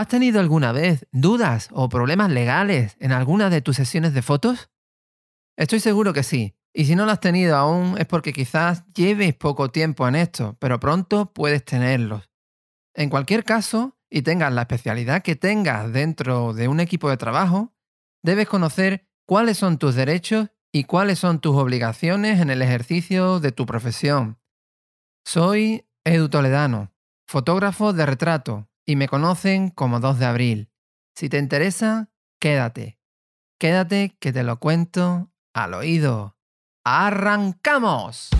¿Has tenido alguna vez dudas o problemas legales en alguna de tus sesiones de fotos? Estoy seguro que sí. Y si no lo has tenido aún es porque quizás lleves poco tiempo en esto, pero pronto puedes tenerlos. En cualquier caso, y tengas la especialidad que tengas dentro de un equipo de trabajo, debes conocer cuáles son tus derechos y cuáles son tus obligaciones en el ejercicio de tu profesión. Soy Edu Toledano, fotógrafo de retrato, y me conocen como 2 de abril. Si te interesa, quédate. Quédate que te lo cuento al oído. ¡Arrancamos!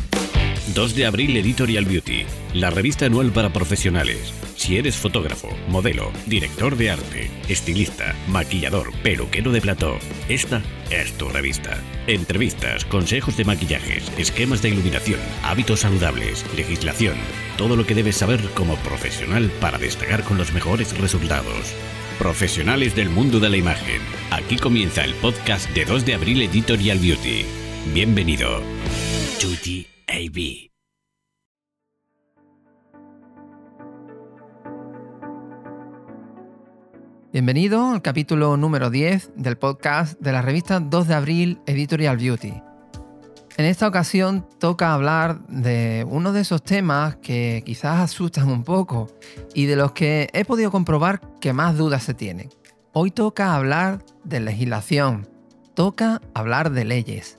2 de abril Editorial Beauty, la revista anual para profesionales. Si eres fotógrafo, modelo, director de arte, estilista, maquillador, peluquero de plató, esta es tu revista. Entrevistas, consejos de maquillajes, esquemas de iluminación, hábitos saludables, legislación, todo lo que debes saber como profesional para destacar con los mejores resultados. Profesionales del mundo de la imagen. Aquí comienza el podcast de 2 de abril Editorial Beauty. Bienvenido. Beauty AB. Bienvenido al capítulo número 10 del podcast de la revista 2 de abril Editorial Beauty. En esta ocasión toca hablar de uno de esos temas que quizás asustan un poco y de los que he podido comprobar que más dudas se tienen. Hoy toca hablar de legislación, toca hablar de leyes.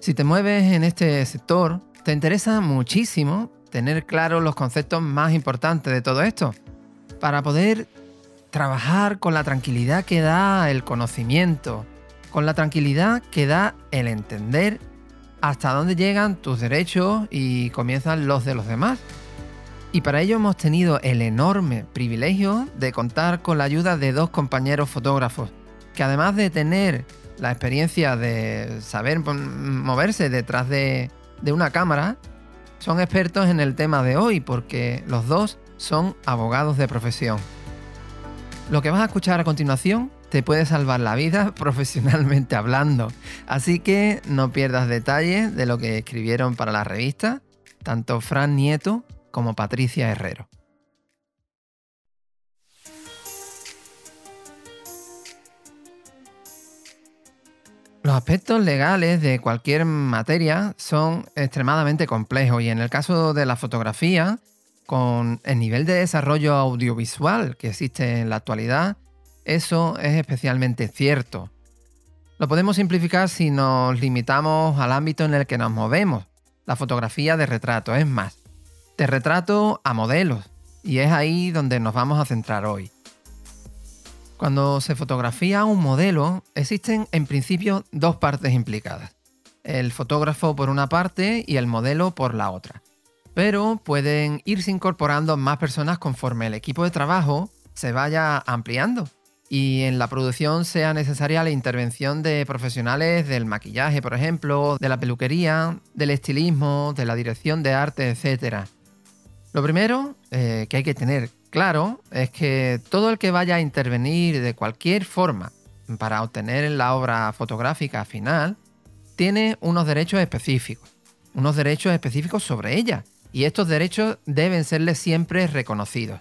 Si te mueves en este sector, te interesa muchísimo tener claros los conceptos más importantes de todo esto, para poder trabajar con la tranquilidad que da el conocimiento, con la tranquilidad que da el entender hasta dónde llegan tus derechos y comienzan los de los demás. Y para ello hemos tenido el enorme privilegio de contar con la ayuda de dos compañeros fotógrafos, que además de tener la experiencia de saber moverse detrás de, de una cámara, son expertos en el tema de hoy porque los dos son abogados de profesión. Lo que vas a escuchar a continuación te puede salvar la vida profesionalmente hablando, así que no pierdas detalles de lo que escribieron para la revista, tanto Fran Nieto como Patricia Herrero. Los aspectos legales de cualquier materia son extremadamente complejos y en el caso de la fotografía con el nivel de desarrollo audiovisual que existe en la actualidad, eso es especialmente cierto. Lo podemos simplificar si nos limitamos al ámbito en el que nos movemos, la fotografía de retrato, es más, de retrato a modelos, y es ahí donde nos vamos a centrar hoy. Cuando se fotografía un modelo, existen en principio dos partes implicadas, el fotógrafo por una parte y el modelo por la otra pero pueden irse incorporando más personas conforme el equipo de trabajo se vaya ampliando y en la producción sea necesaria la intervención de profesionales del maquillaje, por ejemplo, de la peluquería, del estilismo, de la dirección de arte, etc. Lo primero eh, que hay que tener claro es que todo el que vaya a intervenir de cualquier forma para obtener la obra fotográfica final tiene unos derechos específicos, unos derechos específicos sobre ella y estos derechos deben serles siempre reconocidos.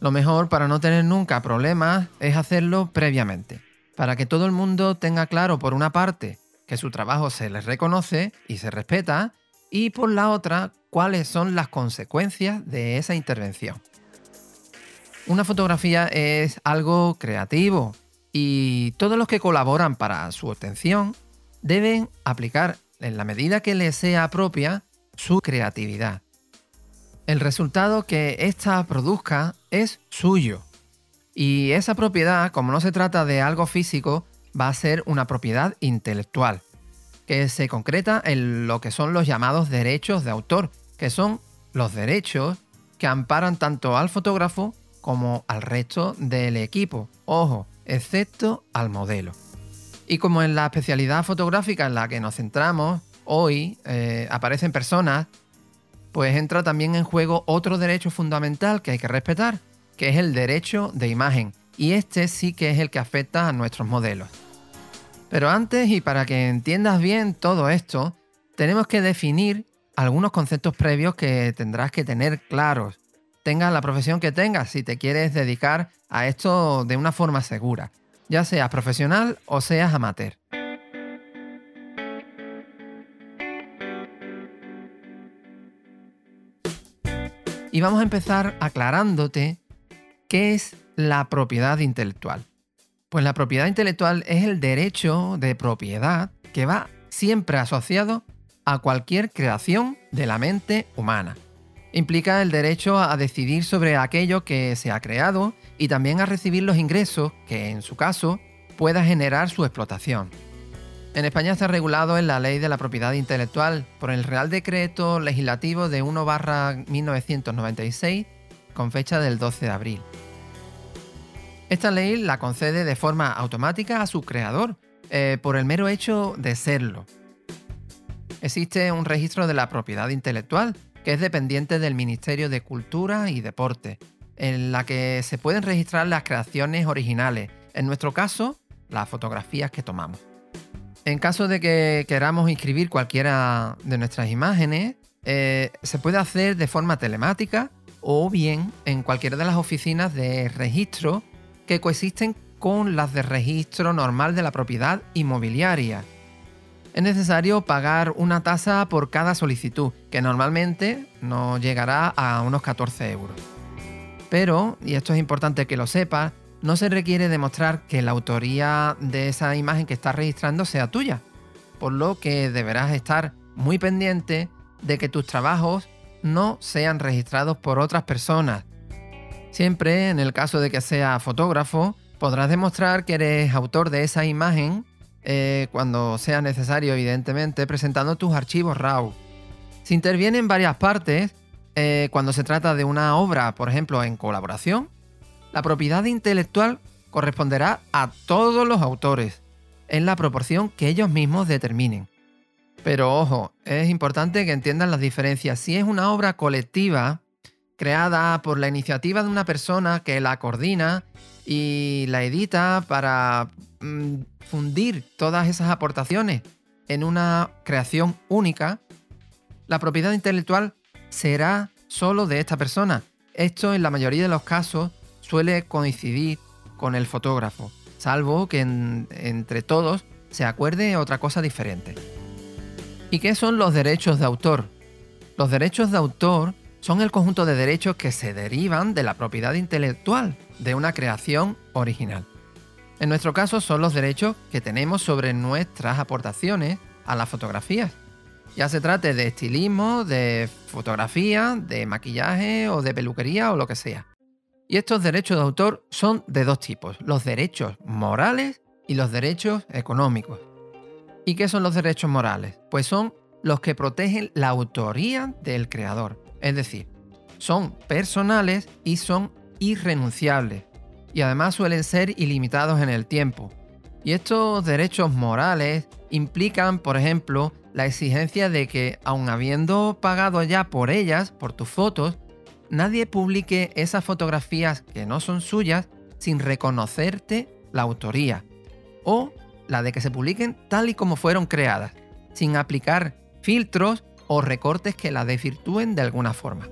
Lo mejor para no tener nunca problemas es hacerlo previamente, para que todo el mundo tenga claro por una parte que su trabajo se les reconoce y se respeta, y por la otra cuáles son las consecuencias de esa intervención. Una fotografía es algo creativo y todos los que colaboran para su obtención deben aplicar en la medida que les sea propia su creatividad. El resultado que ésta produzca es suyo. Y esa propiedad, como no se trata de algo físico, va a ser una propiedad intelectual, que se concreta en lo que son los llamados derechos de autor, que son los derechos que amparan tanto al fotógrafo como al resto del equipo, ojo, excepto al modelo. Y como en la especialidad fotográfica en la que nos centramos, hoy eh, aparecen personas pues entra también en juego otro derecho fundamental que hay que respetar, que es el derecho de imagen. Y este sí que es el que afecta a nuestros modelos. Pero antes, y para que entiendas bien todo esto, tenemos que definir algunos conceptos previos que tendrás que tener claros. tengas la profesión que tengas, si te quieres dedicar a esto de una forma segura, ya seas profesional o seas amateur. Y vamos a empezar aclarándote qué es la propiedad intelectual. Pues la propiedad intelectual es el derecho de propiedad que va siempre asociado a cualquier creación de la mente humana. Implica el derecho a decidir sobre aquello que se ha creado y también a recibir los ingresos que, en su caso, pueda generar su explotación. En España está regulado en la Ley de la Propiedad Intelectual por el Real Decreto Legislativo de 1-1996 con fecha del 12 de abril. Esta ley la concede de forma automática a su creador, eh, por el mero hecho de serlo. Existe un registro de la propiedad intelectual que es dependiente del Ministerio de Cultura y Deporte, en la que se pueden registrar las creaciones originales, en nuestro caso, las fotografías que tomamos. En caso de que queramos inscribir cualquiera de nuestras imágenes, eh, se puede hacer de forma telemática o bien en cualquiera de las oficinas de registro que coexisten con las de registro normal de la propiedad inmobiliaria. Es necesario pagar una tasa por cada solicitud, que normalmente nos llegará a unos 14 euros. Pero, y esto es importante que lo sepas, no se requiere demostrar que la autoría de esa imagen que estás registrando sea tuya, por lo que deberás estar muy pendiente de que tus trabajos no sean registrados por otras personas Siempre, en el caso de que sea fotógrafo, podrás demostrar que eres autor de esa imagen eh, cuando sea necesario, evidentemente, presentando tus archivos RAW. Si intervienen varias partes, eh, cuando se trata de una obra, por ejemplo, en colaboración, la propiedad intelectual corresponderá a todos los autores, en la proporción que ellos mismos determinen. Pero ojo, es importante que entiendan las diferencias. Si es una obra colectiva, creada por la iniciativa de una persona que la coordina y la edita para mm, fundir todas esas aportaciones en una creación única, la propiedad intelectual será solo de esta persona. Esto en la mayoría de los casos suele coincidir con el fotógrafo, salvo que entre todos se acuerde otra cosa diferente. ¿Y qué son los derechos de autor? Los derechos de autor son el conjunto de derechos que se derivan de la propiedad intelectual de una creación original. En nuestro caso son los derechos que tenemos sobre nuestras aportaciones a las fotografías. Ya se trate de estilismo, de fotografía, de maquillaje o de peluquería o lo que sea. Y estos derechos de autor son de dos tipos, los derechos morales y los derechos económicos. ¿Y qué son los derechos morales? Pues son los que protegen la autoría del creador. Es decir, son personales y son irrenunciables. Y además suelen ser ilimitados en el tiempo. Y estos derechos morales implican, por ejemplo, la exigencia de que, aun habiendo pagado ya por ellas, por tus fotos, nadie publique esas fotografías que no son suyas sin reconocerte la autoría. O la de que se publiquen tal y como fueron creadas, sin aplicar filtros o recortes que la desvirtúen de alguna forma.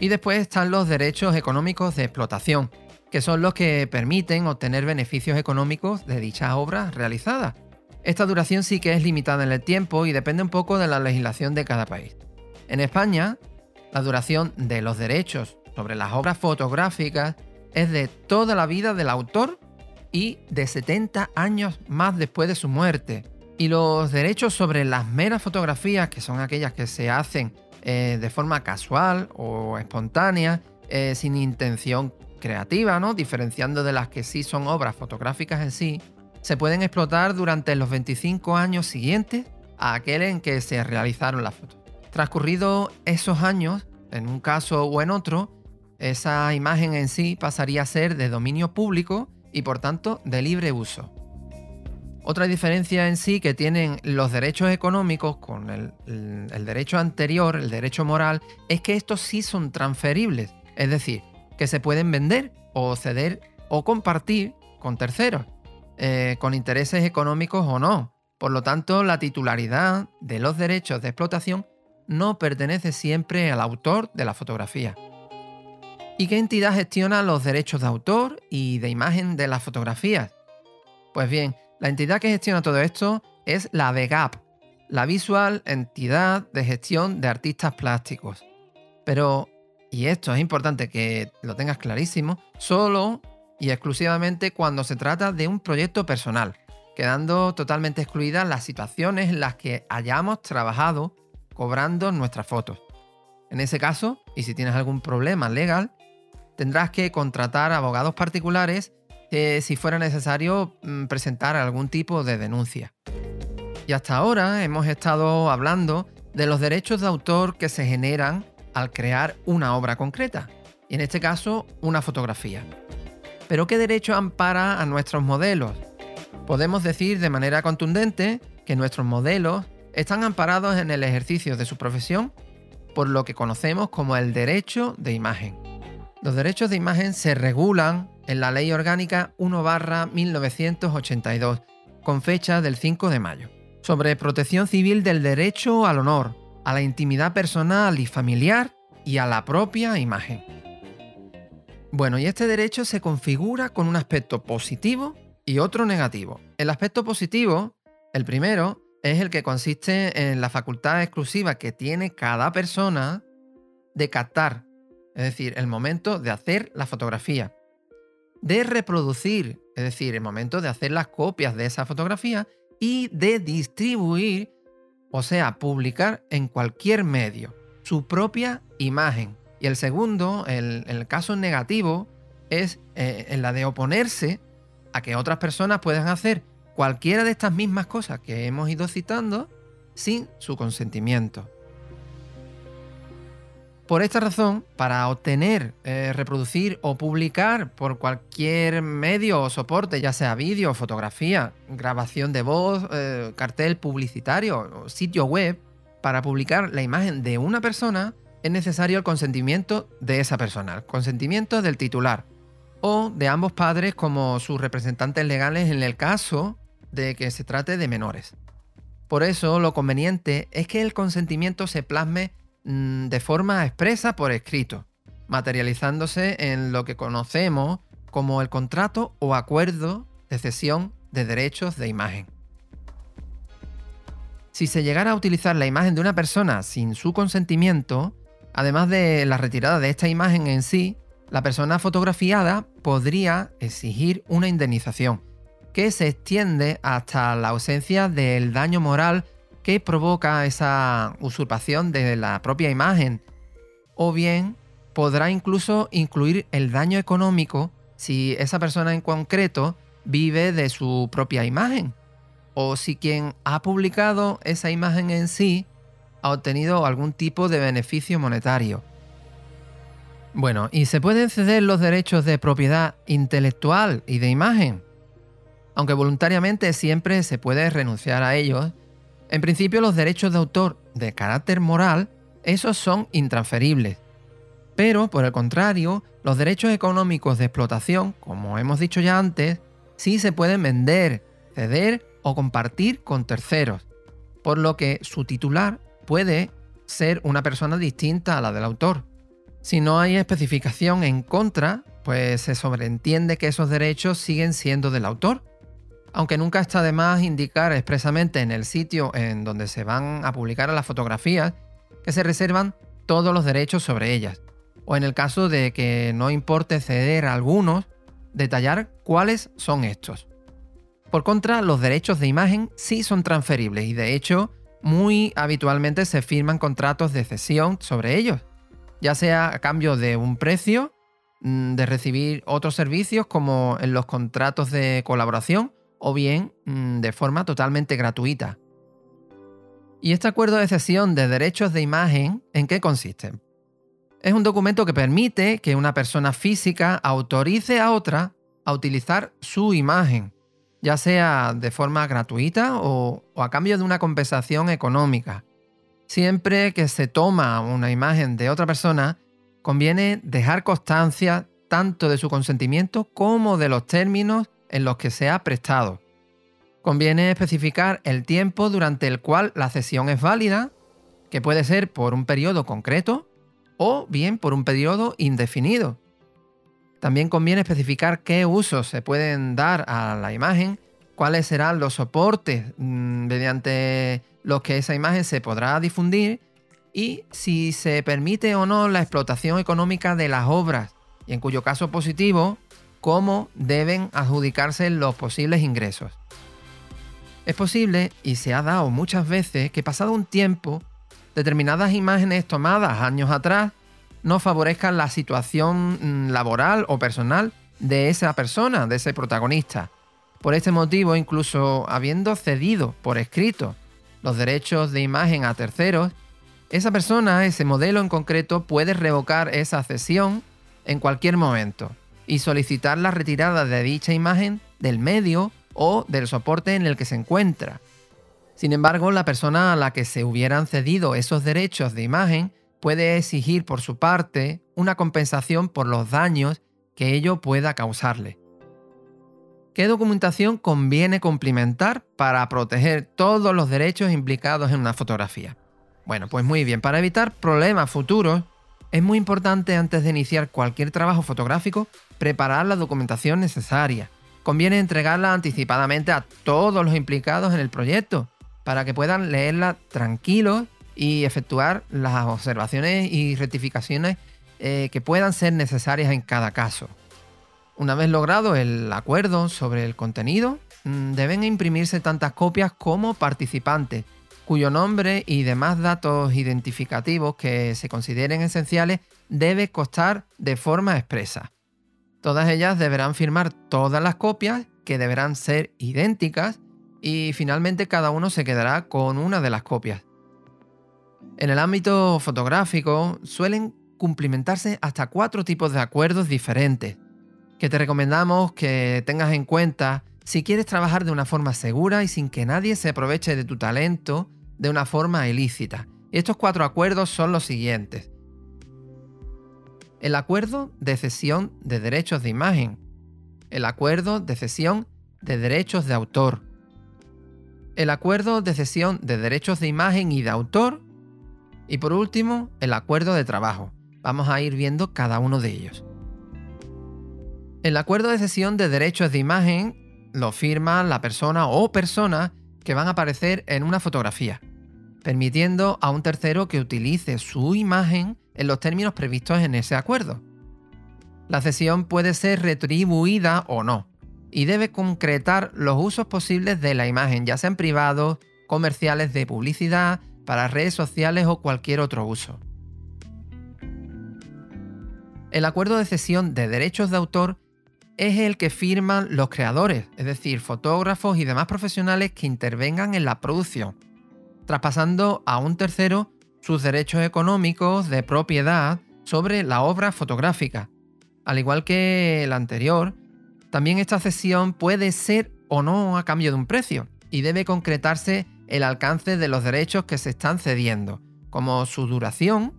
Y después están los derechos económicos de explotación, que son los que permiten obtener beneficios económicos de dichas obras realizadas. Esta duración sí que es limitada en el tiempo y depende un poco de la legislación de cada país. En España, la duración de los derechos sobre las obras fotográficas es de toda la vida del autor y de 70 años más después de su muerte, y los derechos sobre las meras fotografías, que son aquellas que se hacen eh, de forma casual o espontánea, eh, sin intención creativa, ¿no? diferenciando de las que sí son obras fotográficas en sí, se pueden explotar durante los 25 años siguientes a aquel en que se realizaron las fotos. Transcurridos esos años, en un caso o en otro, esa imagen en sí pasaría a ser de dominio público y por tanto de libre uso. Otra diferencia en sí que tienen los derechos económicos con el, derecho anterior, el derecho moral, es que estos sí son transferibles, es decir, que se pueden vender o ceder o compartir con terceros, eh, con intereses económicos o no. Por lo tanto, la titularidad de los derechos de explotación no pertenece siempre al autor de la fotografía. ¿Y qué entidad gestiona los derechos de autor y de imagen de las fotografías? Pues bien, la entidad que gestiona todo esto es la VEGAP, la Visual Entidad de Gestión de Artistas Plásticos. Pero, y esto es importante que lo tengas clarísimo, solo y exclusivamente cuando se trata de un proyecto personal, quedando totalmente excluidas las situaciones en las que hayamos trabajado cobrando nuestras fotos. En ese caso, y si tienes algún problema legal, tendrás que contratar abogados particulares si fuera necesario mm, presentar algún tipo de denuncia. Y hasta ahora hemos estado hablando de los derechos de autor que se generan al crear una obra concreta, y en este caso una fotografía. Pero ¿qué derecho ampara a nuestros modelos? Podemos decir de manera contundente que nuestros modelos están amparados en el ejercicio de su profesión por lo que conocemos como el derecho de imagen. Los derechos de imagen se regulan en la Ley Orgánica 1-1982, con fecha del 5 de mayo, sobre protección civil del derecho al honor, a la intimidad personal y familiar y a la propia imagen. Bueno, y este derecho se configura con un aspecto positivo y otro negativo. El aspecto positivo, el primero, es el que consiste en la facultad exclusiva que tiene cada persona de captar, es decir, el momento de hacer la fotografía, de reproducir, es decir, el momento de hacer las copias de esa fotografía y de distribuir, o sea, publicar en cualquier medio su propia imagen. Y el segundo, el, caso negativo, es eh, en la de oponerse a que otras personas puedan hacer cualquiera de estas mismas cosas que hemos ido citando sin su consentimiento. Por esta razón, para obtener, eh, reproducir o publicar por cualquier medio o soporte, ya sea vídeo, fotografía, grabación de voz, eh, cartel publicitario o sitio web, para publicar la imagen de una persona es necesario el consentimiento de esa persona, el consentimiento del titular o de ambos padres como sus representantes legales en el caso de que se trate de menores. Por eso lo conveniente es que el consentimiento se plasme mm, de forma expresa por escrito, materializándose en lo que conocemos como el contrato o acuerdo de cesión de derechos de imagen. Si se llegara a utilizar la imagen de una persona sin su consentimiento, además de la retirada de esta imagen en sí, la persona fotografiada podría exigir una indemnización, que se extiende hasta la ausencia del daño moral que provoca esa usurpación de la propia imagen, o bien podrá incluso incluir el daño económico si esa persona en concreto vive de su propia imagen, o si quien ha publicado esa imagen en sí ha obtenido algún tipo de beneficio monetario. Bueno, ¿y se pueden ceder los derechos de propiedad intelectual y de imagen? Aunque voluntariamente siempre se puede renunciar a ellos, en principio los derechos de autor de carácter moral, esos son intransferibles. Pero, por el contrario, los derechos económicos de explotación, como hemos dicho ya antes, sí se pueden vender, ceder o compartir con terceros, por lo que su titular puede ser una persona distinta a la del autor. Si no hay especificación en contra, pues se sobreentiende que esos derechos siguen siendo del autor aunque nunca está de más indicar expresamente en el sitio en donde se van a publicar las fotografías que se reservan todos los derechos sobre ellas, o en el caso de que no importe ceder a algunos, detallar cuáles son estos. Por contra, los derechos de imagen sí son transferibles y de hecho muy habitualmente se firman contratos de cesión sobre ellos, ya sea a cambio de un precio, mm, de recibir otros servicios como en los contratos de colaboración o bien mm, de forma totalmente gratuita. ¿Y este acuerdo de cesión de derechos de imagen en qué consiste? Es un documento que permite que una persona física autorice a otra a utilizar su imagen, ya sea de forma gratuita o, o a cambio de una compensación económica. Siempre que se toma una imagen de otra persona, conviene dejar constancia tanto de su consentimiento como de los términos en los que se ha prestado. Conviene especificar el tiempo durante el cual la cesión es válida, que puede ser por un periodo concreto o bien por un periodo indefinido, También conviene especificar qué usos se pueden dar a la imagen, cuáles serán los soportes mm, mediante los que esa imagen se podrá difundir y si se permite o no la explotación económica de las obras y en cuyo caso positivo, cómo deben adjudicarse los posibles ingresos. Es posible, y se ha dado muchas veces, que pasado un tiempo, determinadas imágenes tomadas años atrás no favorezcan la situación mm, laboral o personal de esa persona, de ese protagonista. Por este motivo, incluso habiendo cedido por escrito los derechos de imagen a terceros, esa persona, ese modelo en concreto, puede revocar esa cesión en cualquier momento y solicitar la retirada de dicha imagen del medio o del soporte en el que se encuentra. Sin embargo, la persona a la que se hubieran cedido esos derechos de imagen puede exigir por su parte una compensación por los daños que ello pueda causarle. ¿Qué documentación conviene complementar para proteger todos los derechos implicados en una fotografía? Bueno, pues muy bien, para evitar problemas futuros, es muy importante antes de iniciar cualquier trabajo fotográfico preparar la documentación necesaria, conviene entregarla anticipadamente a todos los implicados en el proyecto para que puedan leerla tranquilos y efectuar las observaciones y rectificaciones eh, que puedan ser necesarias en cada caso. Una vez logrado el acuerdo sobre el contenido, mm, deben imprimirse tantas copias como participantes, cuyo nombre y demás datos identificativos que se consideren esenciales debe constar de forma expresa. Todas ellas deberán firmar todas las copias, que deberán ser idénticas, y finalmente cada uno se quedará con una de las copias. En el ámbito fotográfico suelen cumplimentarse hasta cuatro tipos de acuerdos diferentes, que te recomendamos que tengas en cuenta si quieres trabajar de una forma segura y sin que nadie se aproveche de tu talento de una forma ilícita. Estos cuatro acuerdos son los siguientes el acuerdo de cesión de derechos de imagen, el acuerdo de cesión de derechos de autor, el acuerdo de cesión de derechos de imagen y de autor y por último el acuerdo de trabajo. Vamos a ir viendo cada uno de ellos. El acuerdo de cesión de derechos de imagen lo firma la persona o personas que van a aparecer en una fotografía, permitiendo a un tercero que utilice su imagen en los términos previstos en ese acuerdo. La cesión puede ser retribuida o no, y debe concretar los usos posibles de la imagen, ya sean privados, comerciales de publicidad, para redes sociales o cualquier otro uso. El acuerdo de cesión de derechos de autor es el que firman los creadores, es decir, fotógrafos y demás profesionales que intervengan en la producción, traspasando a un tercero sus derechos económicos de propiedad sobre la obra fotográfica. Al igual que el anterior, también esta cesión puede ser o no a cambio de un precio y debe concretarse el alcance de los derechos que se están cediendo, como su duración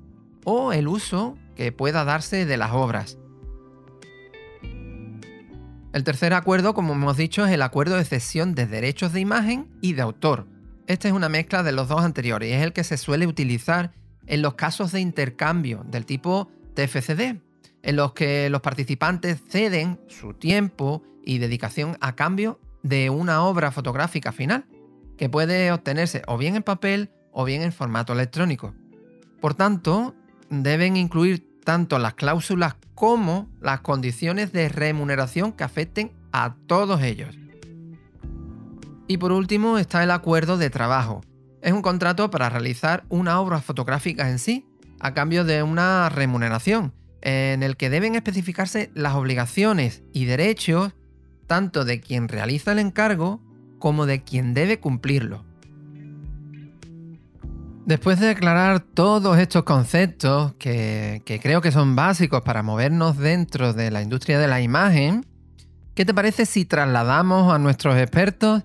o el uso que pueda darse de las obras. El tercer acuerdo, como hemos dicho, es el acuerdo de cesión de derechos de imagen y de autor, esta es una mezcla de los dos anteriores y es el que se suele utilizar en los casos de intercambio del tipo TFCD, en los que los participantes ceden su tiempo y dedicación a cambio de una obra fotográfica final, que puede obtenerse o bien en papel o bien en formato electrónico. Por tanto, deben incluir tanto las cláusulas como las condiciones de remuneración que afecten a todos ellos. Y por último está el acuerdo de trabajo. Es un contrato para realizar una obra fotográfica en sí, a cambio de una remuneración, en el que deben especificarse las obligaciones y derechos tanto de quien realiza el encargo como de quien debe cumplirlo. Después de aclarar todos estos conceptos que, que, creo que son básicos para movernos dentro de la industria de la imagen, ¿qué te parece si trasladamos a nuestros expertos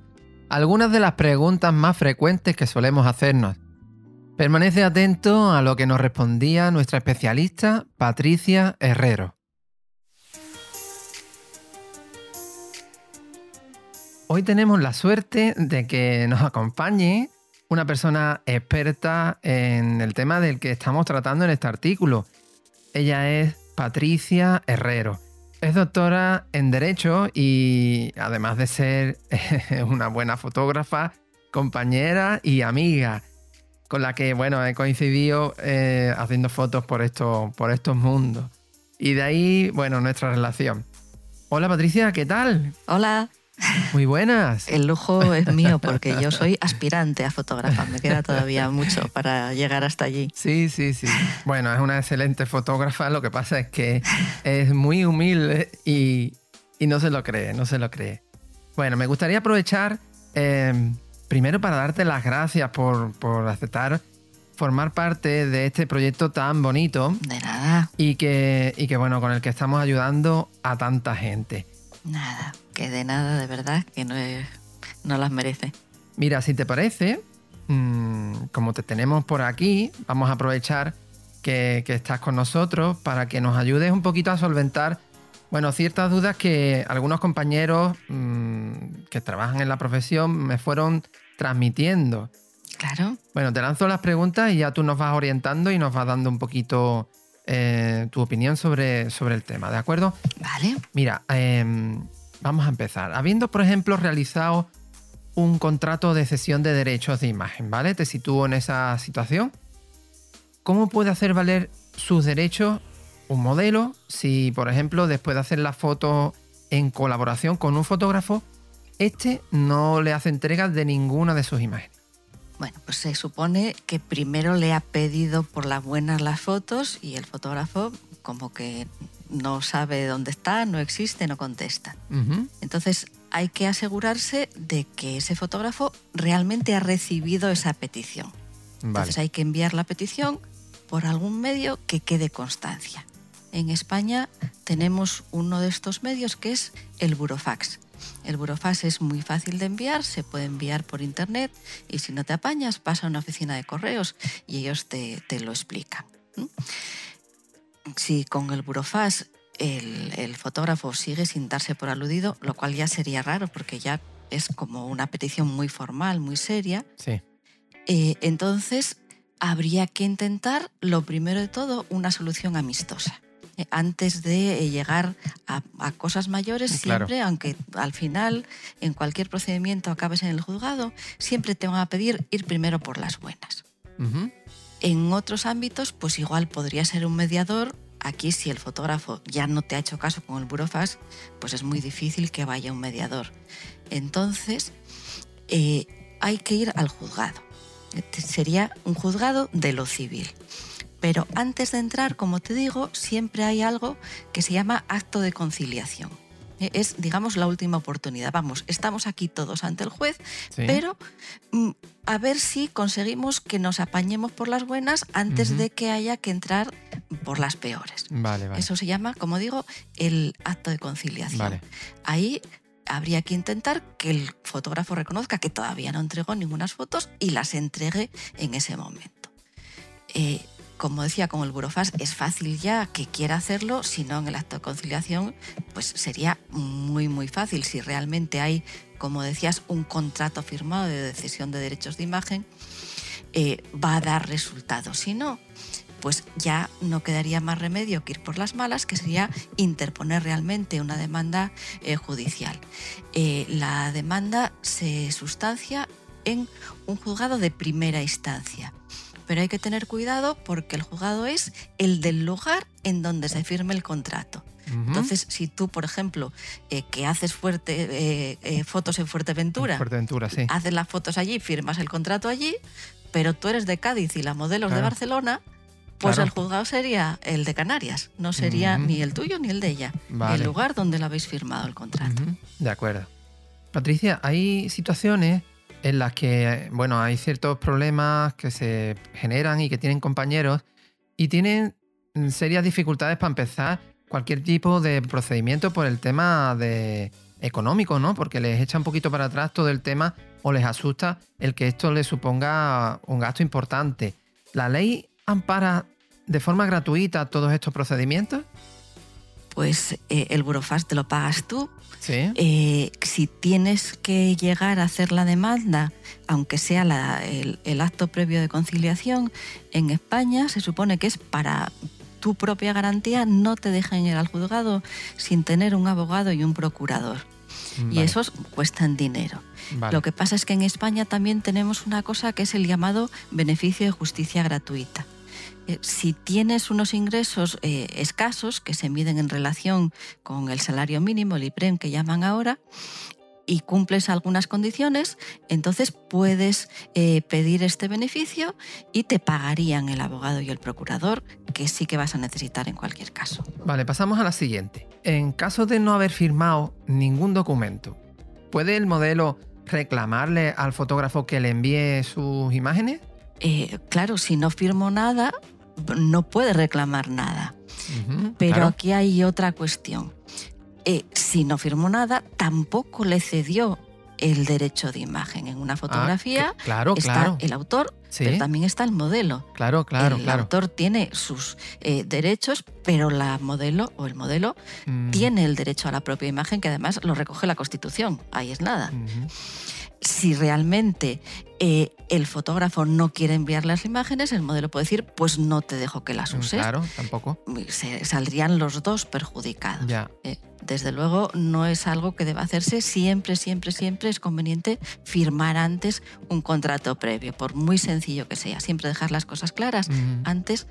algunas de las preguntas más frecuentes que solemos hacernos. Permanece atento a lo que nos respondía nuestra especialista Patricia Herrero. Hoy tenemos la suerte de que nos acompañe una persona experta en el tema del que estamos tratando en este artículo. Ella es Patricia Herrero. Es doctora en Derecho y además de ser una buena fotógrafa, compañera y amiga, con la que, bueno, he coincidido eh, haciendo fotos por, esto, por estos mundos. Y de ahí, bueno, nuestra relación. Hola Patricia, ¿qué tal? Hola. Muy buenas. El lujo es mío porque yo soy aspirante a fotógrafa. Me queda todavía mucho para llegar hasta allí. Sí, sí, sí. Bueno, es una excelente fotógrafa. Lo que pasa es que es muy humilde y, no se lo cree, no se lo cree. Bueno, me gustaría aprovechar eh, primero para darte las gracias por, por aceptar formar parte de este proyecto tan bonito. De nada. Y que, y que, bueno, con el que estamos ayudando a tanta gente. Nada, que de nada, de verdad, que no, no las merece. Mira, si te parece, mm, como te tenemos por aquí, vamos a aprovechar que, estás con nosotros para que nos ayudes un poquito a solventar, bueno, ciertas dudas que algunos compañeros mm, que trabajan en la profesión me fueron transmitiendo. Claro. Bueno, te lanzo las preguntas y ya tú nos vas orientando y nos vas dando un poquito eh, tu opinión sobre, sobre el tema, ¿de acuerdo? Vale. Mira, em, vamos a empezar. Habiendo, por ejemplo, realizado un contrato de cesión de derechos de imagen, ¿vale? Te sitúo en esa situación. ¿Cómo puede hacer valer sus derechos un modelo si, por ejemplo, después de hacer la foto en colaboración con un fotógrafo, este no le hace entrega de ninguna de sus imágenes? Bueno, pues se supone que primero le ha pedido por las buenas las fotos y el fotógrafo como que no sabe dónde está, no existe, no contesta. Entonces hay que asegurarse de que ese fotógrafo realmente ha recibido esa petición. Entonces hay que enviar la petición por algún medio que quede constancia. En España tenemos uno de estos medios que es el burofax. El burofax es muy fácil de enviar, se puede enviar por internet y si no te apañas, pasa a una oficina de correos y ellos te, lo explican. Si con el burofax el, fotógrafo sigue sin darse por aludido, lo cual ya sería raro porque ya es como una petición muy formal, muy seria, sí. Eh, entonces habría que intentar, lo primero de todo, una solución amistosa. Eh, antes de eh, llegar a, cosas mayores, siempre, aunque al final en cualquier procedimiento acabes en el juzgado, siempre te van a pedir ir primero por las buenas. En otros ámbitos, pues igual podría ser un mediador. Aquí, si el fotógrafo ya no te ha hecho caso con el burofax, pues es muy difícil que vaya un mediador. Entonces, eh, hay que ir al juzgado. Este sería un juzgado de lo civil. Pero antes de entrar, como te digo, siempre hay algo que se llama acto de conciliación. E, es, digamos, la última oportunidad. Vamos, estamos aquí todos ante el juez, pero mm, a ver si conseguimos que nos apañemos por las buenas antes de que haya que entrar por las peores. Eso se llama, como digo, el acto de conciliación. Ahí habría que intentar que el fotógrafo reconozca que todavía no entregó ninguna fotos y las entregue en ese momento. Eh, como decía, con el burofax es fácil ya que quiera hacerlo, si no en el acto de conciliación, pues sería muy, muy fácil. Si realmente hay, como decías, un contrato firmado de decisión de derechos de imagen, eh, va a dar resultados. Si no, pues ya no quedaría más remedio que ir por las malas, que sería interponer realmente una demanda eh, judicial. Eh, la demanda se sustancia en un juzgado de primera instancia pero hay que tener cuidado porque el juzgado es el del lugar en donde se firme el contrato. Entonces, si tú, por ejemplo, eh, que haces fuerte, eh, eh, fotos en Fuerteventura, Fuerteventura sí. haces las fotos allí, firmas el contrato allí, pero tú eres de Cádiz y la modelo es de Barcelona, pues el juzgado sería el de Canarias, no sería ni el tuyo ni el de ella, el lugar donde lo habéis firmado el contrato. De acuerdo. Patricia, hay situaciones en las que, bueno, hay ciertos problemas que se generan y que tienen compañeros y tienen serias dificultades para empezar cualquier tipo de procedimiento por el tema de económico, ¿no? Porque les echa un poquito para atrás todo el tema o les asusta el que esto les suponga un gasto importante. ¿La ley ampara de forma gratuita todos estos procedimientos? Pues eh, el burofax te lo pagas tú eh, si tienes que llegar a hacer la demanda, aunque sea el, acto previo de conciliación, en España se supone que es para tu propia garantía no te dejan ir al juzgado sin tener un abogado y un procurador. Y esos cuestan dinero. Lo que pasa es que en España también tenemos una cosa que es el llamado beneficio de justicia gratuita. Eh, si tienes unos ingresos eh, escasos que se miden en relación con el salario mínimo, el IPREM que llaman ahora, y cumples algunas condiciones, entonces puedes eh, pedir este beneficio y te pagarían el abogado y el procurador, que sí que vas a necesitar en cualquier caso. Vale, pasamos a la siguiente. En caso de no haber firmado ningún documento, ¿puede el modelo reclamarle al fotógrafo que le envíe sus imágenes? Eh, claro, si no firmo nada, no puede reclamar nada. Pero aquí hay otra cuestión. Eh, si no firmó nada, tampoco le cedió el derecho de imagen. En una ah, fotografía claro, está el autor, pero también está el modelo. Claro, claro, el autor tiene sus eh, derechos, pero la modelo o el modelo mm. tiene el derecho a la propia imagen, que además lo recoge la Constitución. Ahí es nada si realmente eh, el fotógrafo no quiere enviar las imágenes, el modelo puede decir, pues no te dejo que las mm, uses. Claro, tampoco. Se, saldrían los dos perjudicados. Eh, desde luego no es algo que deba hacerse siempre, siempre, siempre es conveniente firmar antes un contrato previo, por muy sencillo que sea. Siempre dejar las cosas claras antes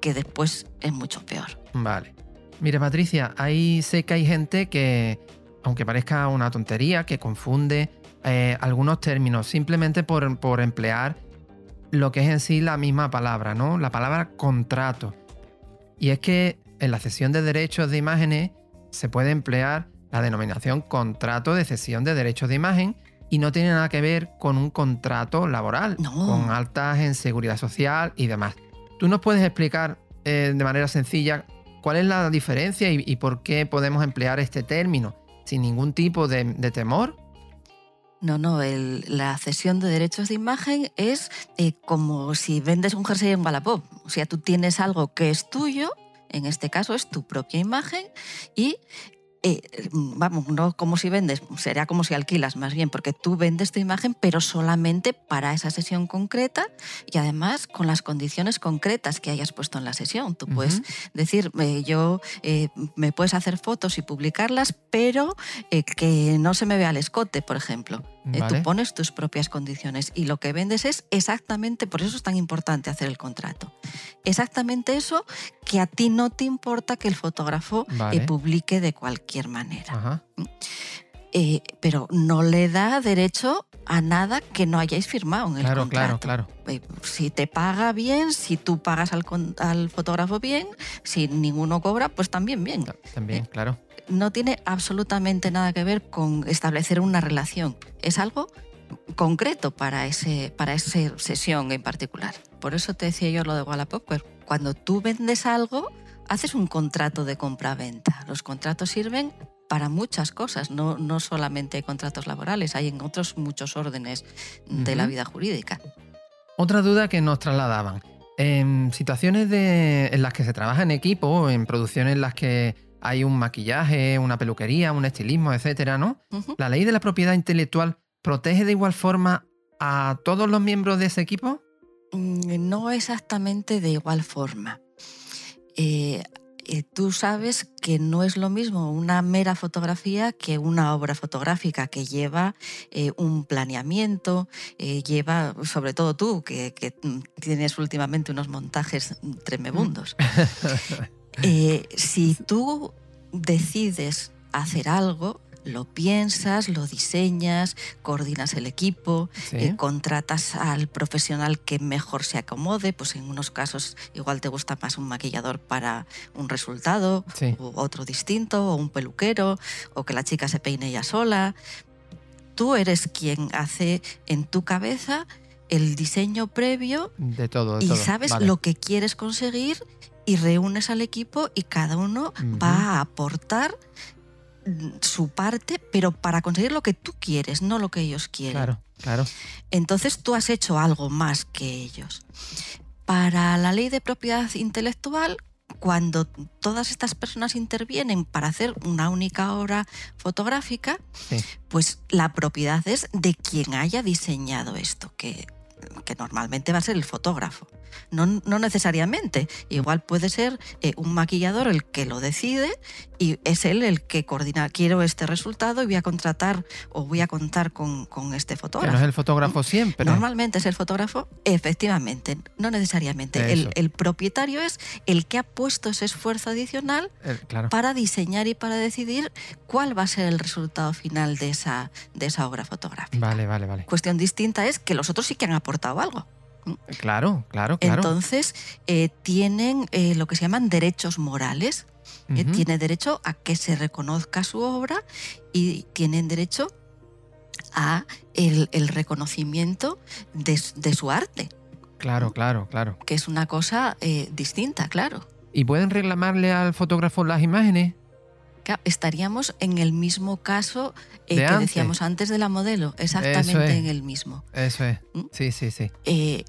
que después es mucho peor. Vale. Mire, Patricia, ahí sé que hay gente que, aunque parezca una tontería, que confunde eh, algunos términos, simplemente por, por, emplear lo que es en sí la misma palabra, ¿no? La palabra contrato. Y es que en la cesión de derechos de imágenes se puede emplear la denominación contrato de cesión de derechos de imagen y no tiene nada que ver con un contrato laboral, con altas en seguridad social y demás. ¿Tú nos puedes explicar eh, de manera sencilla cuál es la diferencia y, por qué podemos emplear este término sin ningún tipo de temor? No, no, la cesión de derechos de imagen es eh, como si vendes un jersey en Wallapop. O sea, tú tienes algo que es tuyo, en este caso es tu propia imagen, y eh, vamos, no como si vendes, sería como si alquilas más bien, porque tú vendes tu imagen, pero solamente para esa sesión concreta y además con las condiciones concretas que hayas puesto en la sesión. Tú puedes decir, eh, yo eh, me puedes hacer fotos y publicarlas, pero que no se me vea el escote, por ejemplo. Tú pones tus propias condiciones y lo que vendes es exactamente, por eso es tan importante hacer el contrato, exactamente eso que a ti no te importa que el fotógrafo publique de cualquier manera. Eh, pero no le da derecho a nada que no hayáis firmado en el claro, contrato. Claro, claro. Eh, si te paga bien, si tú pagas al, al fotógrafo bien, si ninguno cobra, pues también bien. También, eh, claro. No tiene absolutamente nada que ver con establecer una relación. Es algo concreto para, ese, para esa sesión en particular. Por eso te decía yo lo de Wallapop. Cuando tú vendes algo, haces un contrato de compra-venta. Los contratos sirven para muchas cosas, no, no solamente contratos laborales, hay en otros muchos órdenes de la vida jurídica. Otra duda que nos trasladaban. En situaciones de, en las que se trabaja en equipo, en producciones en las que hay un maquillaje, una peluquería, un estilismo, etcétera, ¿no? ¿La ley de la propiedad intelectual protege de igual forma a todos los miembros de ese equipo? Mm, no exactamente de igual forma. Eh, eh, tú sabes que no es lo mismo una mera fotografía que una obra fotográfica que lleva eh, un planeamiento, lleva, sobre todo tú, que, tienes últimamente unos montajes tremebundos. si tú decides hacer algo, lo piensas, lo diseñas, coordinas el equipo, eh, contratas al profesional que mejor se acomode, pues en unos casos igual te gusta más un maquillador para un resultado, o otro distinto, o un peluquero, o que la chica se peine ella sola. Tú eres quien hace en tu cabeza el diseño previo de todo, y sabes lo que quieres conseguir y reúnes al equipo y cada uno va a aportar su parte, pero para conseguir lo que tú quieres, no lo que ellos quieren. Claro, claro. Entonces tú has hecho algo más que ellos. Para la ley de propiedad intelectual, cuando todas estas personas intervienen para hacer una única obra fotográfica, pues la propiedad es de quien haya diseñado esto, que, que normalmente va a ser el fotógrafo. No, no necesariamente. Igual puede ser eh, un maquillador el que lo decide y es él el que coordina, quiero este resultado y voy a contratar o voy a contar con, este fotógrafo. Que no es el fotógrafo siempre. Normalmente es el fotógrafo, efectivamente, no necesariamente. El, propietario es el que ha puesto ese esfuerzo adicional para diseñar y para decidir cuál va a ser el resultado final de esa, de esa obra fotográfica. Vale, vale, vale. Cuestión distinta es que los otros sí que han aportado algo. Claro, claro, claro. Entonces, eh, tienen eh, lo que se llaman derechos morales tiene derecho a que se reconozca su obra y tienen derecho a el, reconocimiento de, su arte. Claro, claro, claro. Que es una cosa eh, distinta, claro. ¿Y pueden reclamarle al fotógrafo las imágenes? estaríamos en el mismo caso eh, que decíamos antes de la modelo, exactamente en el mismo. Eso es. ¿Mm? Sí, sí, sí. Eh,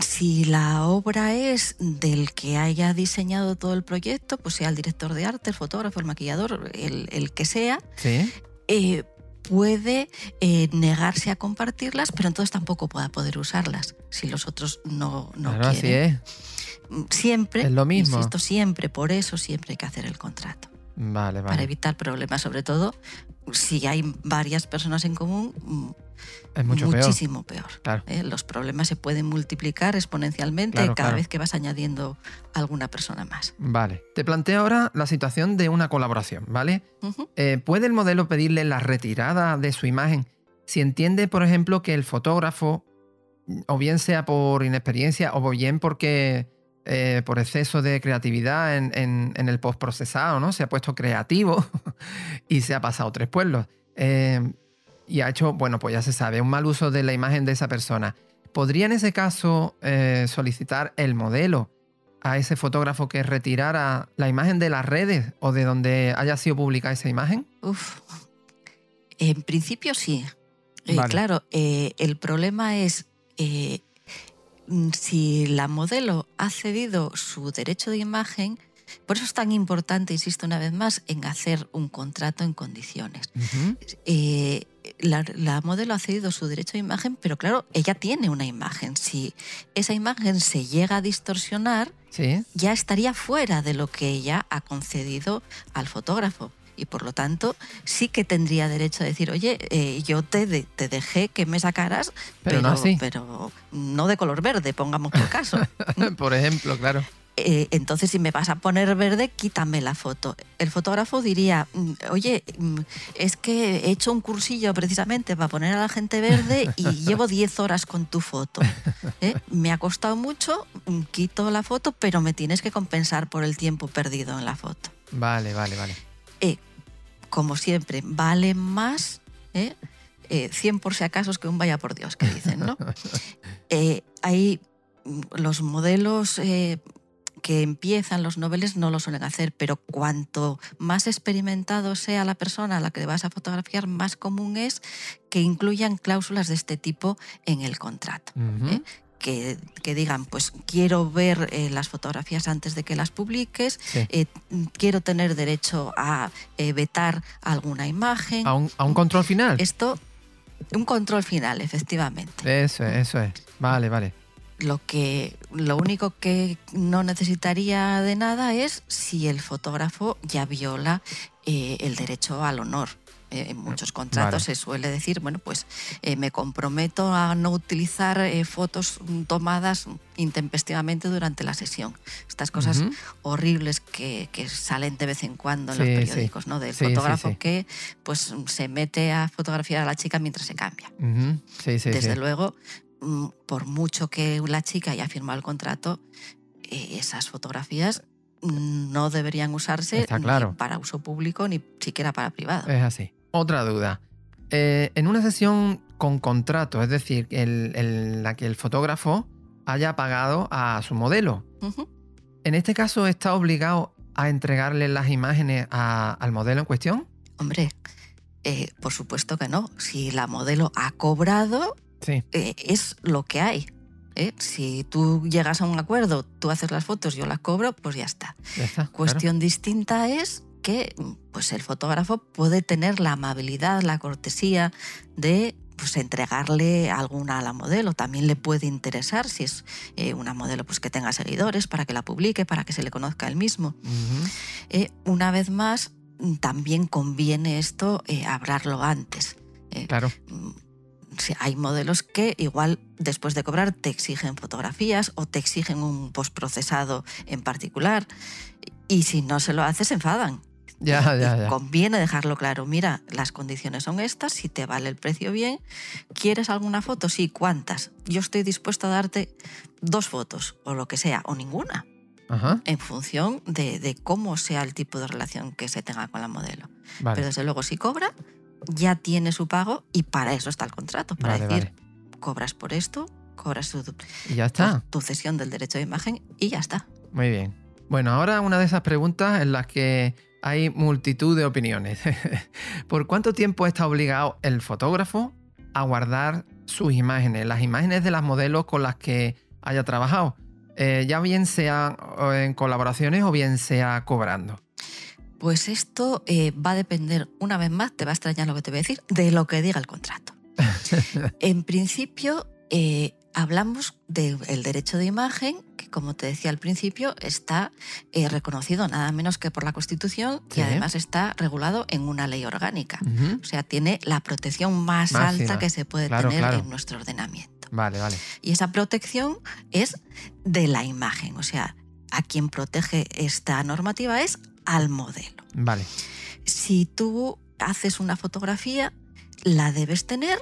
si la obra es del que haya diseñado todo el proyecto, pues sea el director de arte, el fotógrafo, el maquillador, el, que sea, eh, puede eh, negarse a compartirlas, pero entonces tampoco pueda poder usarlas si los otros no, no quieren. Así es. Siempre, es lo mismo. insisto, siempre, por eso siempre hay que hacer el contrato. Vale, vale. Para evitar problemas, sobre todo si hay varias personas en común, es mucho muchísimo peor. ¿eh? Los problemas se pueden multiplicar exponencialmente cada vez que vas añadiendo alguna persona más. Vale. Te planteo ahora la situación de una colaboración, ¿vale? Eh, ¿Puede el modelo pedirle la retirada de su imagen si entiende, por ejemplo, que el fotógrafo, o bien sea por inexperiencia o bien porque eh, por exceso de creatividad en, en el postprocesado, ¿no? Se ha puesto creativo y se ha pasado tres pueblos y ha hecho, bueno, pues ya se sabe, un mal uso de la imagen de esa persona. ¿Podría en ese caso eh, solicitar el modelo a ese fotógrafo que retirara la imagen de las redes o de donde haya sido publicada esa imagen? Uf. En principio sí. Eh, claro, eh, el problema es si la modelo ha cedido su derecho de imagen, por eso es tan importante, insisto una vez más, en hacer un contrato en condiciones la, modelo ha cedido su derecho de imagen, pero claro, ella tiene una imagen. Si esa imagen se llega a distorsionar, ya estaría fuera de lo que ella ha concedido al fotógrafo. Y por lo tanto, sí que tendría derecho a decir, oye, eh, yo te, te, dejé que me sacaras, pero, no pero no de color verde, pongamos por caso. por ejemplo, claro. Eh, entonces si me vas a poner verde, quítame la foto. El fotógrafo diría, mm, oye, mm, es que he hecho un cursillo precisamente para poner a la gente verde y llevo 10 horas con tu foto. ¿eh? Me ha costado mucho, mm, quito la foto, pero me tienes que compensar por el tiempo perdido en la foto. Vale, vale, vale. Eh, como siempre, vale más 100 por si acaso que un vaya por Dios, que dicen, ¿no? hay los modelos que empiezan los noveles no lo suelen hacer, pero cuanto más experimentado sea la persona a la que vas a fotografiar, más común es que incluyan cláusulas de este tipo en el contrato. ¿eh? Que, digan, pues quiero ver eh, las fotografías antes de que las publiques, eh, quiero tener derecho a vetar alguna imagen. ¿A un, ¿A un, control final? Esto, un control final, efectivamente. Eso es, eso es. Vale, vale lo que lo único que no necesitaría de nada es si el fotógrafo ya viola eh, el derecho al honor. Eh, en muchos contratos se suele decir, bueno, pues eh, me comprometo a no utilizar fotos tomadas intempestivamente durante la sesión. Estas cosas horribles que, salen de vez en cuando en los periódicos, ¿no? Del fotógrafo que pues se mete a fotografiar a la chica mientras se cambia. Desde luego, Mm, por mucho que la chica haya firmado el contrato, eh, esas fotografías no deberían usarse ni para uso público ni siquiera para privado. Es así. Otra duda. Eh, en una sesión con contrato, es decir, en la que el fotógrafo haya pagado a su modelo, ¿en este caso está obligado a entregarle las imágenes al modelo en cuestión? Hombre, eh, por supuesto que no. Si la modelo ha cobrado, eh, es lo que hay. ¿eh? Si tú llegas a un acuerdo, tú haces las fotos, yo las cobro, pues ya está. Cuestión distinta es que pues el fotógrafo puede tener la amabilidad, la cortesía de pues entregarle alguna a la modelo. También le puede interesar si es eh, una modelo pues, que tenga seguidores para que la publique, para que se le conozca el mismo. Eh, una vez más, también conviene esto hablarlo antes. claro. Mm, hay modelos que igual después de cobrar te exigen fotografías o te exigen un postprocesado en particular y si no se lo haces enfadan. Ya, ya, ya. Conviene dejarlo claro. Mira, las condiciones son estas, si te vale el precio bien. ¿Quieres alguna foto? Sí, ¿cuántas? Yo estoy dispuesto a darte dos fotos o lo que sea, o ninguna. En función de, cómo sea el tipo de relación que se tenga con la modelo. Pero desde luego, si cobra, ya tiene su pago y para eso está el contrato, para decir, cobras por esto, cobras tu, ya está. tu cesión del derecho de imagen y ya está. Muy bien. Bueno, ahora una de esas preguntas en las que hay multitud de opiniones. ¿Por cuánto tiempo está obligado el fotógrafo a guardar sus imágenes, las imágenes de las modelos con las que haya trabajado? Eh, ya bien sea en colaboraciones o bien sea cobrando. Pues esto eh, va a depender, una vez más, te va a extrañar lo que te voy a decir, de lo que diga el contrato. en principio, eh, hablamos del derecho de imagen, que como te decía al principio, está eh, reconocido nada menos que por la Constitución y además está regulado en una ley orgánica. O sea, tiene la protección más, alta que se puede tener en nuestro ordenamiento. Vale, vale. Y esa protección es de la imagen, o sea, a quien protege esta normativa es al modelo. Vale. Si tú haces una fotografía, la debes tener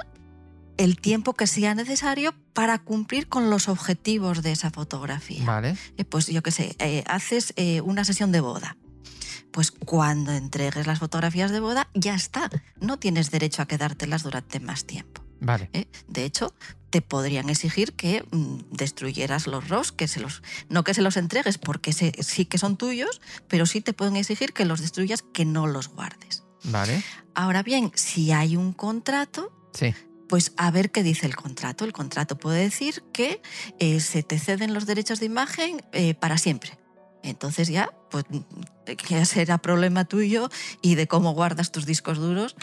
el tiempo que sea necesario para cumplir con los objetivos de esa fotografía. Vale. Eh, pues yo qué sé, eh, haces eh, una sesión de boda. Pues cuando entregues las fotografías de boda, ya está. No tienes derecho a quedártelas durante más tiempo. Vale. De hecho, te podrían exigir que mm, destruyeras los ROS, que se los, no que se los entregues porque sí que son tuyos, pero sí te pueden exigir que los destruyas, que no los guardes. Vale. Ahora bien, si hay un contrato, sí pues a ver qué dice el contrato. El contrato puede decir que eh, se te ceden los derechos de imagen eh, para siempre. Entonces ya, pues ya será problema tuyo y de cómo guardas tus discos duros,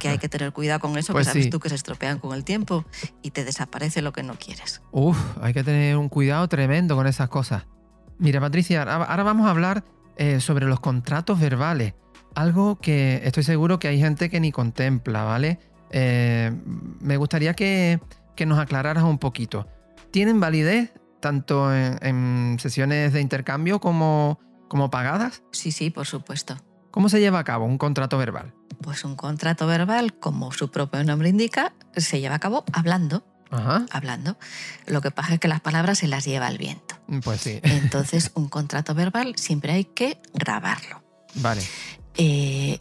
que hay que tener cuidado con eso, que pues sabes tú que se estropean con el tiempo y te desaparece lo que no quieres. Uf, hay que tener un cuidado tremendo con esas cosas. Mira, Patricia, ahora vamos a hablar eh, sobre los contratos verbales. Algo que estoy seguro que hay gente que ni contempla, ¿vale? Eh, me gustaría que, nos aclararas un poquito. ¿Tienen validez tanto en, sesiones de intercambio como, como pagadas? Sí, sí, por supuesto. ¿Cómo se lleva a cabo un contrato verbal? Pues un contrato verbal, como su propio nombre indica, se lleva a cabo hablando. Hablando. Lo que pasa es que las palabras se las lleva el viento. Pues sí. Entonces, un contrato verbal siempre hay que grabarlo. Vale. Eh,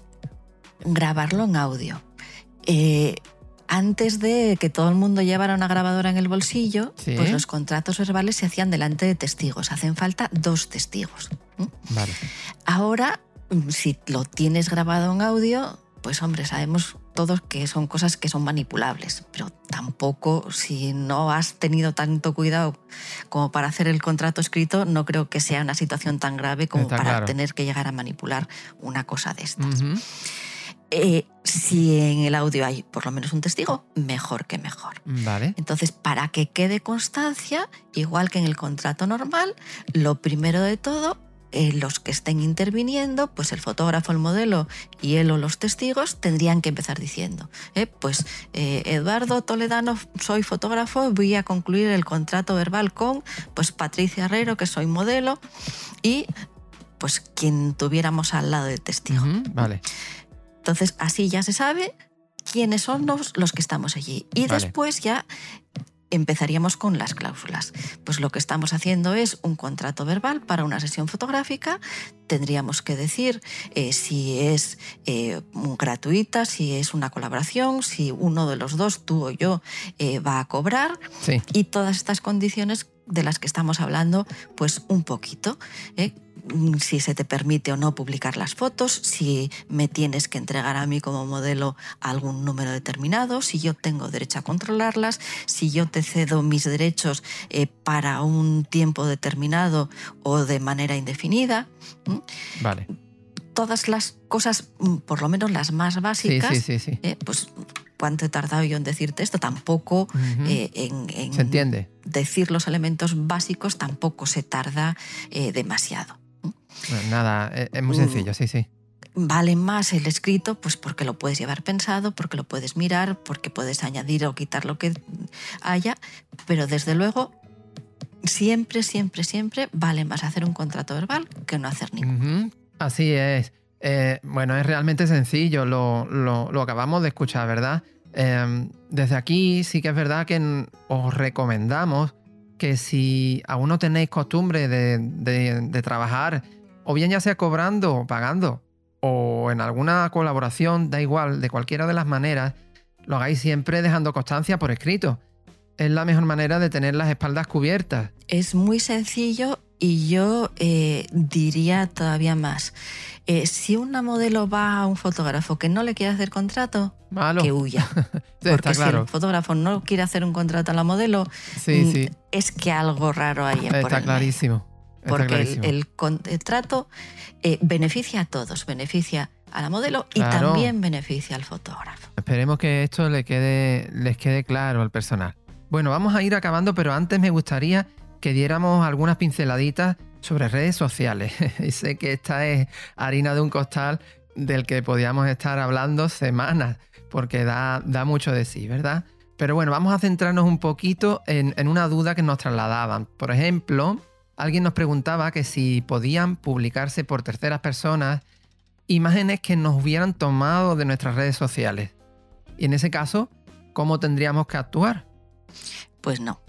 grabarlo en audio. Eh, antes de que todo el mundo llevara una grabadora en el bolsillo, pues los contratos verbales se hacían delante de testigos. Hacen falta dos testigos. Vale. Ahora, mm, si lo tienes grabado en audio, pues hombre, sabemos todos que son cosas que son manipulables, pero tampoco si no has tenido tanto cuidado como para hacer el contrato escrito, no creo que sea una situación tan grave como para tener que llegar a manipular una cosa de estas. Eh, si en el audio hay por lo menos un testigo, mejor que mejor. Vale. Entonces, para que quede constancia, igual que en el contrato normal, lo primero de todo, eh, los que estén interviniendo, pues el fotógrafo, el modelo y él o los testigos tendrían que empezar diciendo, eh, pues Eduardo Toledano, soy fotógrafo, voy a concluir el contrato verbal con pues Patricia Herrero, que soy modelo, y pues quien tuviéramos al lado del testigo. vale. Entonces, así ya se sabe quiénes son los, que estamos allí. Y después ya empezaríamos con las cláusulas. Pues lo que estamos haciendo es un contrato verbal para una sesión fotográfica. Tendríamos que decir eh, si es eh, gratuita, si es una colaboración, si uno de los dos, tú o yo, eh, va a cobrar. Y todas estas condiciones de las que estamos hablando, pues un poquito. Mm, si se te permite o no publicar las fotos, si me tienes que entregar a mí como modelo algún número determinado, si yo tengo derecho a controlarlas, si yo te cedo mis derechos eh, para un tiempo determinado o de manera indefinida. Vale. Todas las cosas, mm, por lo menos las más básicas, eh, pues cuánto he tardado yo en decirte esto, tampoco eh, en, se entiende. decir los elementos básicos tampoco se tarda eh, demasiado. Nada, e, es muy mm. sencillo, sí, sí. Vale más el escrito, pues porque lo puedes llevar pensado, porque lo puedes mirar, porque puedes añadir o quitar lo que haya, pero desde luego siempre, siempre, siempre vale más hacer un contrato verbal que no hacer ninguno. Así es. Eh, bueno, es realmente sencillo, lo, lo, acabamos de escuchar, ¿verdad? Em, desde aquí sí que es verdad que os recomendamos que si aún no tenéis costumbre de, de, trabajar, o bien ya sea cobrando o pagando, o en alguna colaboración, da igual, de cualquiera de las maneras, lo hagáis siempre dejando constancia por escrito. Es la mejor manera de tener las espaldas cubiertas. Es muy sencillo y yo eh, diría todavía más. Eh, si una modelo va a un fotógrafo que no le quiere hacer contrato, que huya. Porque si el fotógrafo no quiere hacer un contrato a la modelo, mm, es que algo raro hay. Está clarísimo. Porque El, contrato eh, beneficia a todos, beneficia a la modelo y también beneficia al fotógrafo. Esperemos que esto le quede, les quede claro al personal. Bueno, vamos a ir acabando, pero antes me gustaría que diéramos algunas pinceladitas sobre redes sociales. y sé que esta es harina de un costal del que podíamos estar hablando semanas, porque da, da mucho de sí, ¿verdad? Pero bueno, vamos a centrarnos un poquito en, en, una duda que nos trasladaban. Por ejemplo, alguien nos preguntaba que si podían publicarse por terceras personas imágenes que nos hubieran tomado de nuestras redes sociales. Y en ese caso, ¿cómo tendríamos que actuar? Pues no.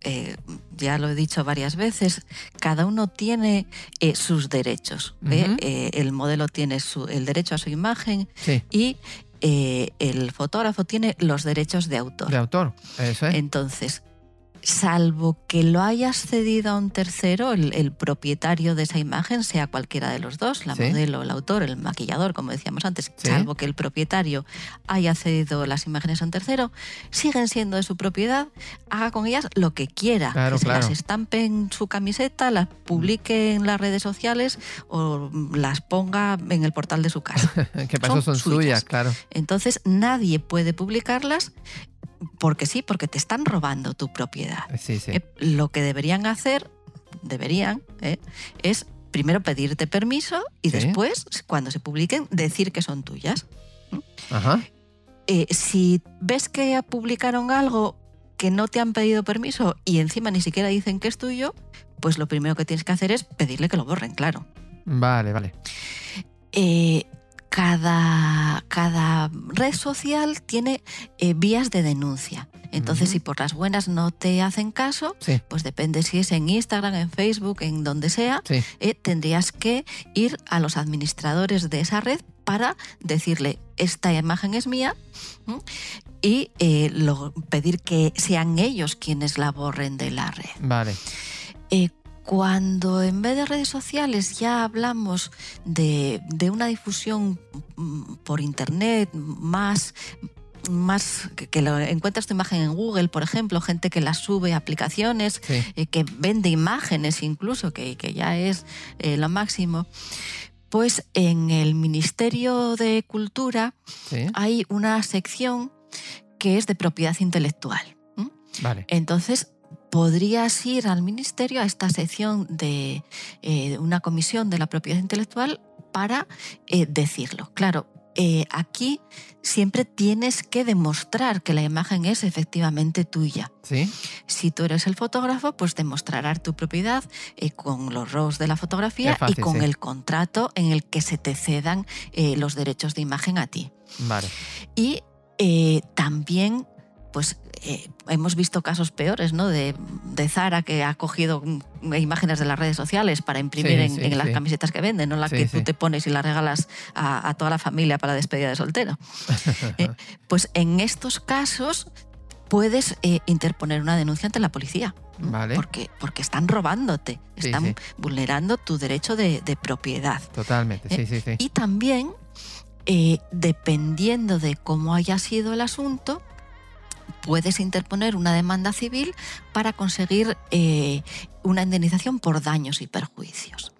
Eh, ya lo he dicho varias veces, cada uno tiene eh, sus derechos. ¿eh? el modelo tiene el derecho a su imagen y el fotógrafo tiene los derechos de autor. De autor, eso es. Entonces, salvo que lo hayas cedido a un tercero, el, propietario de esa imagen, sea cualquiera de los dos, la modelo, el autor, el maquillador, como decíamos antes, salvo que el propietario haya cedido las imágenes a un tercero, siguen siendo de su propiedad, haga con ellas lo que quiera, que las estampe en su camiseta, las publique en las redes sociales o las ponga en el portal de su casa. que para son, suyas, claro. Entonces nadie puede publicarlas porque sí, porque te están robando tu propiedad. Eh, lo que deberían hacer, deberían, eh, es primero pedirte permiso y después, cuando se publiquen, decir que son tuyas. Ajá. Eh, si ves que publicaron algo que no te han pedido permiso y encima ni siquiera dicen que es tuyo, pues lo primero que tienes que hacer es pedirle que lo borren, claro. Vale, vale. Eh, cada, cada red social tiene eh, vías de denuncia. Entonces, si por las buenas no te hacen caso, pues depende si es en Instagram, en Facebook, en donde sea, eh, tendrías que ir a los administradores de esa red para decirle, esta imagen es mía, y eh, pedir que sean ellos quienes la borren de la red. Vale. Cuando en vez de redes sociales ya hablamos de, una difusión mm, por internet más más que, lo, encuentras tu imagen en Google, por ejemplo, gente que la sube a aplicaciones, eh, que vende imágenes incluso, que, ya es eh, lo máximo. Pues en el Ministerio de Cultura hay una sección que es de propiedad intelectual. Vale. Entonces, podrías ir al ministerio a esta sección de eh, una comisión de la propiedad intelectual para eh, decirlo. Claro, eh, aquí siempre tienes que demostrar que la imagen es efectivamente tuya. ¿Sí? Si tú eres el fotógrafo, pues demostrarás tu propiedad con los RAWs de la fotografía y con el contrato en el que se te cedan los derechos de imagen a ti. Vale. Y también pues eh, hemos visto casos peores, ¿no? De, Zara que ha cogido imágenes de las redes sociales para imprimir en, las camisetas que venden, no las que tú te pones y las regalas a, toda la familia para la despedida de soltero. Eh, pues en estos casos puedes eh, interponer una denuncia ante la policía. Vale. Porque, porque están robándote, están vulnerando tu derecho de, propiedad. Totalmente, sí, sí, sí. Y también, dependiendo de cómo haya sido el asunto, puedes interponer una demanda civil para conseguir eh, una indemnización por daños y perjuicios.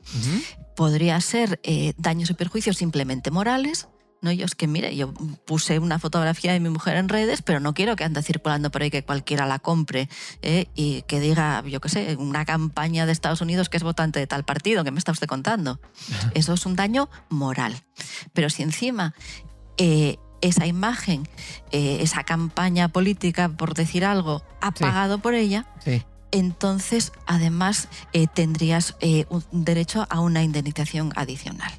Podría ser eh, daños y perjuicios simplemente morales, No, yo es que, mire, yo puse una fotografía de mi mujer en redes, pero no quiero que ande circulando por ahí que cualquiera la compre ¿eh? y que diga, yo qué sé, una campaña de Estados Unidos que es votante de tal partido, que me está usted contando. Eso es un daño moral. Pero si encima eh, esa imagen, eh, esa campaña política, por decir algo, ha pagado por ella, entonces además tendrías un derecho a una indemnización adicional.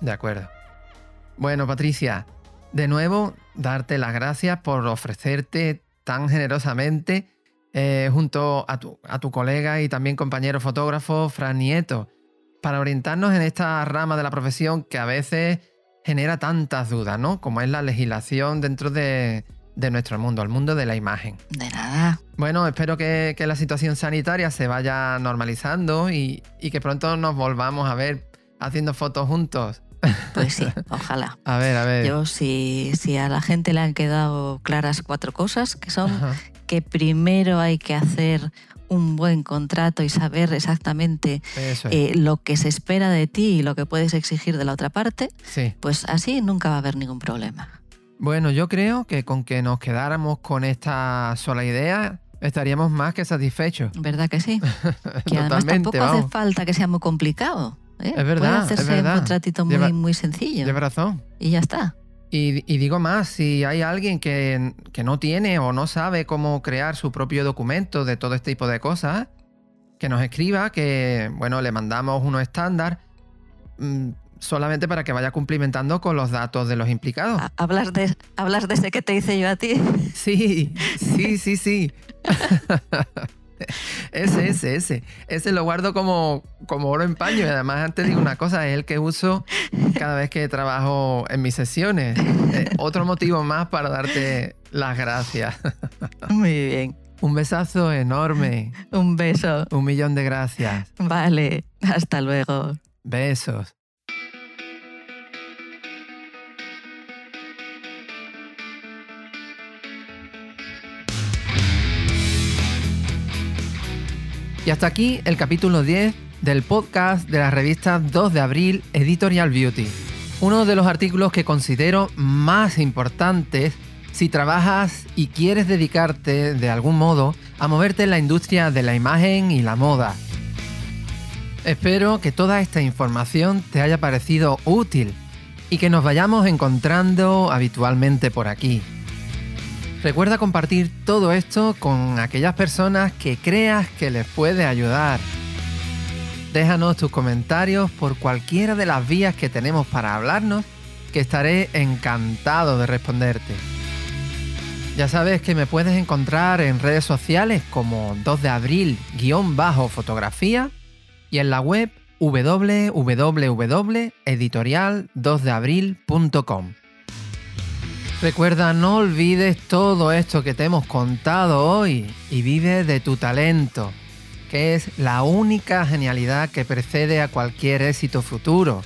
De acuerdo. Bueno, Patricia, de nuevo, darte las gracias por ofrecerte tan generosamente eh, junto a tu, a tu, colega y también compañero fotógrafo, Fran Nieto, para orientarnos en esta rama de la profesión que a veces genera tantas dudas, ¿no? Como es la legislación dentro de, nuestro mundo, el mundo de la imagen. De nada. Bueno, espero que, la situación sanitaria se vaya normalizando y, y que pronto nos volvamos a ver haciendo fotos juntos. Pues sí, ojalá. A ver, a ver. Yo, si, si a la gente le han quedado claras cuatro cosas, que son que primero hay que hacer un buen contrato y saber exactamente eh, lo que se espera de ti y lo que puedes exigir de la otra parte, pues así nunca va a haber ningún problema. Bueno, yo creo que con que nos quedáramos con esta sola idea, estaríamos más que satisfechos. ¿Verdad que sí? que además tampoco hace falta que sea muy complicado. ¿eh? Es verdad. Puede hacerse un contratito muy, muy sencillo. De razón. Y ya está. Y, digo más, si hay alguien que, no tiene o no sabe cómo crear su propio documento de todo este tipo de cosas, que nos escriba, que bueno, le mandamos uno estándar mm, solamente para que vaya cumplimentando con los datos de los implicados. ¿Hablas de, ¿Hablas de ese que te hice yo a ti? Sí, sí, sí, sí. ese, ese, ese. Ese lo guardo como, como oro en paño. Y además, antes digo una cosa, es el que uso cada vez que trabajo en mis sesiones. Eh, otro motivo más para darte las gracias. Muy bien. Un besazo enorme. Un beso. Un millón de gracias. Vale, hasta luego. Besos. Y hasta aquí el capítulo 10 del podcast de la revista 2 de abril Editorial Beauty. Uno de los artículos que considero más importantes si trabajas y quieres dedicarte de algún modo a moverte en la industria de la imagen y la moda. Espero que toda esta información te haya parecido útil y que nos vayamos encontrando habitualmente por aquí. Recuerda compartir todo esto con aquellas personas que creas que les puede ayudar. Déjanos tus comentarios por cualquiera de las vías que tenemos para hablarnos, que estaré encantado de responderte. Ya sabes que me puedes encontrar en redes sociales como 2 de abril-fotografía y en la web www.editorial2deabril.com. Recuerda, no olvides todo esto que te hemos contado hoy y vive de tu talento, que es la única genialidad que precede a cualquier éxito futuro.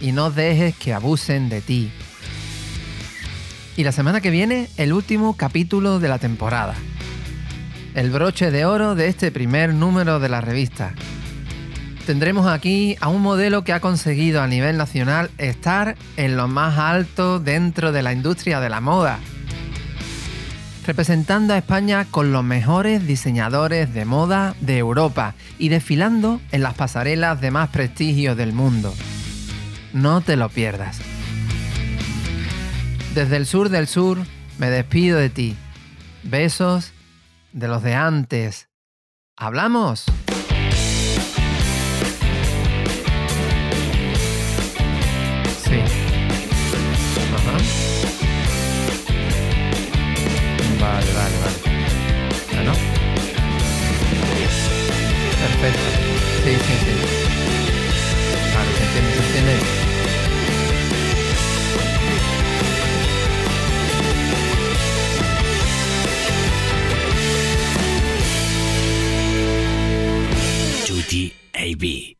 Y no dejes que abusen de ti. Y la semana que viene, el último capítulo de la temporada. El broche de oro de este primer número de la revista tendremos aquí a un modelo que ha conseguido a nivel nacional estar en lo más alto dentro de la industria de la moda, representando a España con los mejores diseñadores de moda de Europa y desfilando en las pasarelas de más prestigio del mundo. No te lo pierdas. Desde el sur del sur me despido de ti. Besos de los de antes. ¿Hablamos? Stay attentive. Judy A.B.